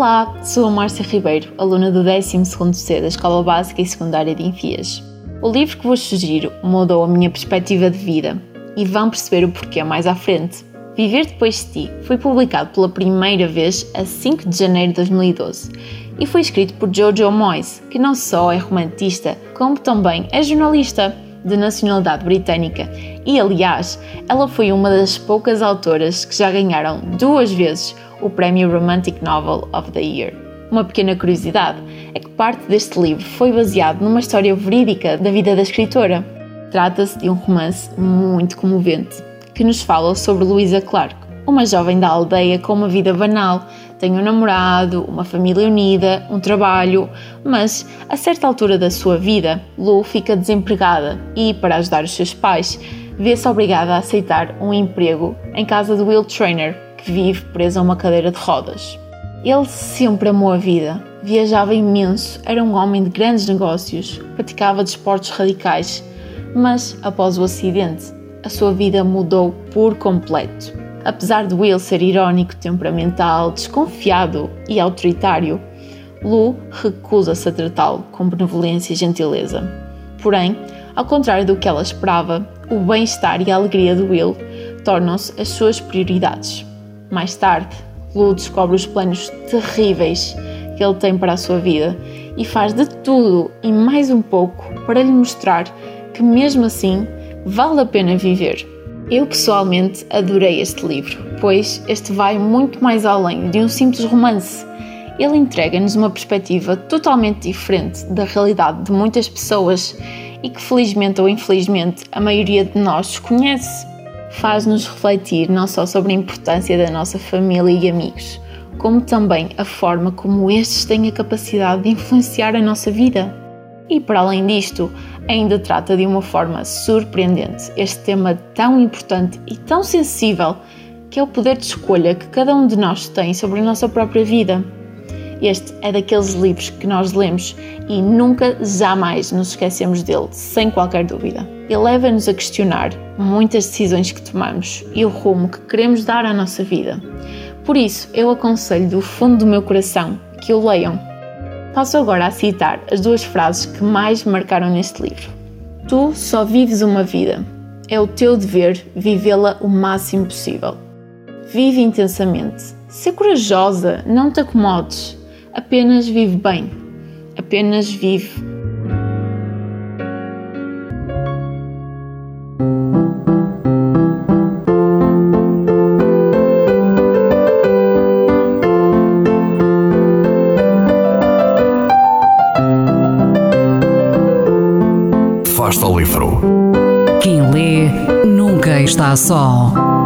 Olá, sou a Márcia Ribeiro, aluna do 12º C da Escola Básica e Secundária de Enfias. O livro que vos sugiro mudou a minha perspectiva de vida e vão perceber o porquê mais à frente. Viver Depois de Ti foi publicado pela primeira vez a 5 de janeiro de 2012 e foi escrito por Jojo Moyes, que não só é romantista, como também é jornalista de nacionalidade britânica e, aliás, ela foi uma das poucas autoras que já ganharam duas vezes o prémio Romantic Novel of the Year. Uma pequena curiosidade é que parte deste livro foi baseado numa história verídica da vida da escritora. Trata-se de um romance muito comovente que nos fala sobre Louisa Clark, uma jovem da aldeia com uma vida banal, tem um namorado, uma família unida, um trabalho, mas a certa altura da sua vida, Lou fica desempregada e, para ajudar os seus pais, vê-se obrigada a aceitar um emprego em casa de Will Trainer, que vive preso a uma cadeira de rodas. Ele sempre amou a vida, viajava imenso, era um homem de grandes negócios, praticava desportos radicais, mas após o acidente, a sua vida mudou por completo. Apesar de Will ser irónico, temperamental, desconfiado e autoritário, Lu recusa-se a tratá-lo com benevolência e gentileza. Porém, ao contrário do que ela esperava, o bem-estar e a alegria de Will tornam-se as suas prioridades. Mais tarde, Lu descobre os planos terríveis que ele tem para a sua vida e faz de tudo e mais um pouco para lhe mostrar que, mesmo assim, vale a pena viver. Eu pessoalmente adorei este livro, pois este vai muito mais além de um simples romance. Ele entrega-nos uma perspectiva totalmente diferente da realidade de muitas pessoas e que, felizmente ou infelizmente, a maioria de nós conhece faz-nos refletir não só sobre a importância da nossa família e amigos, como também a forma como estes têm a capacidade de influenciar a nossa vida. E para além disto, ainda trata de uma forma surpreendente este tema tão importante e tão sensível que é o poder de escolha que cada um de nós tem sobre a nossa própria vida. Este é daqueles livros que nós lemos e nunca, jamais nos esquecemos dele, sem qualquer dúvida. Ele leva-nos a questionar muitas decisões que tomamos e o rumo que queremos dar à nossa vida. Por isso, eu aconselho do fundo do meu coração que o leiam. Passo agora a citar as duas frases que mais me marcaram neste livro. Tu só vives uma vida. É o teu dever vivê-la o máximo possível. Vive intensamente. Se corajosa, não te acomodes. Apenas vive bem. Apenas vive. Fasta ao livro. Quem lê nunca está só.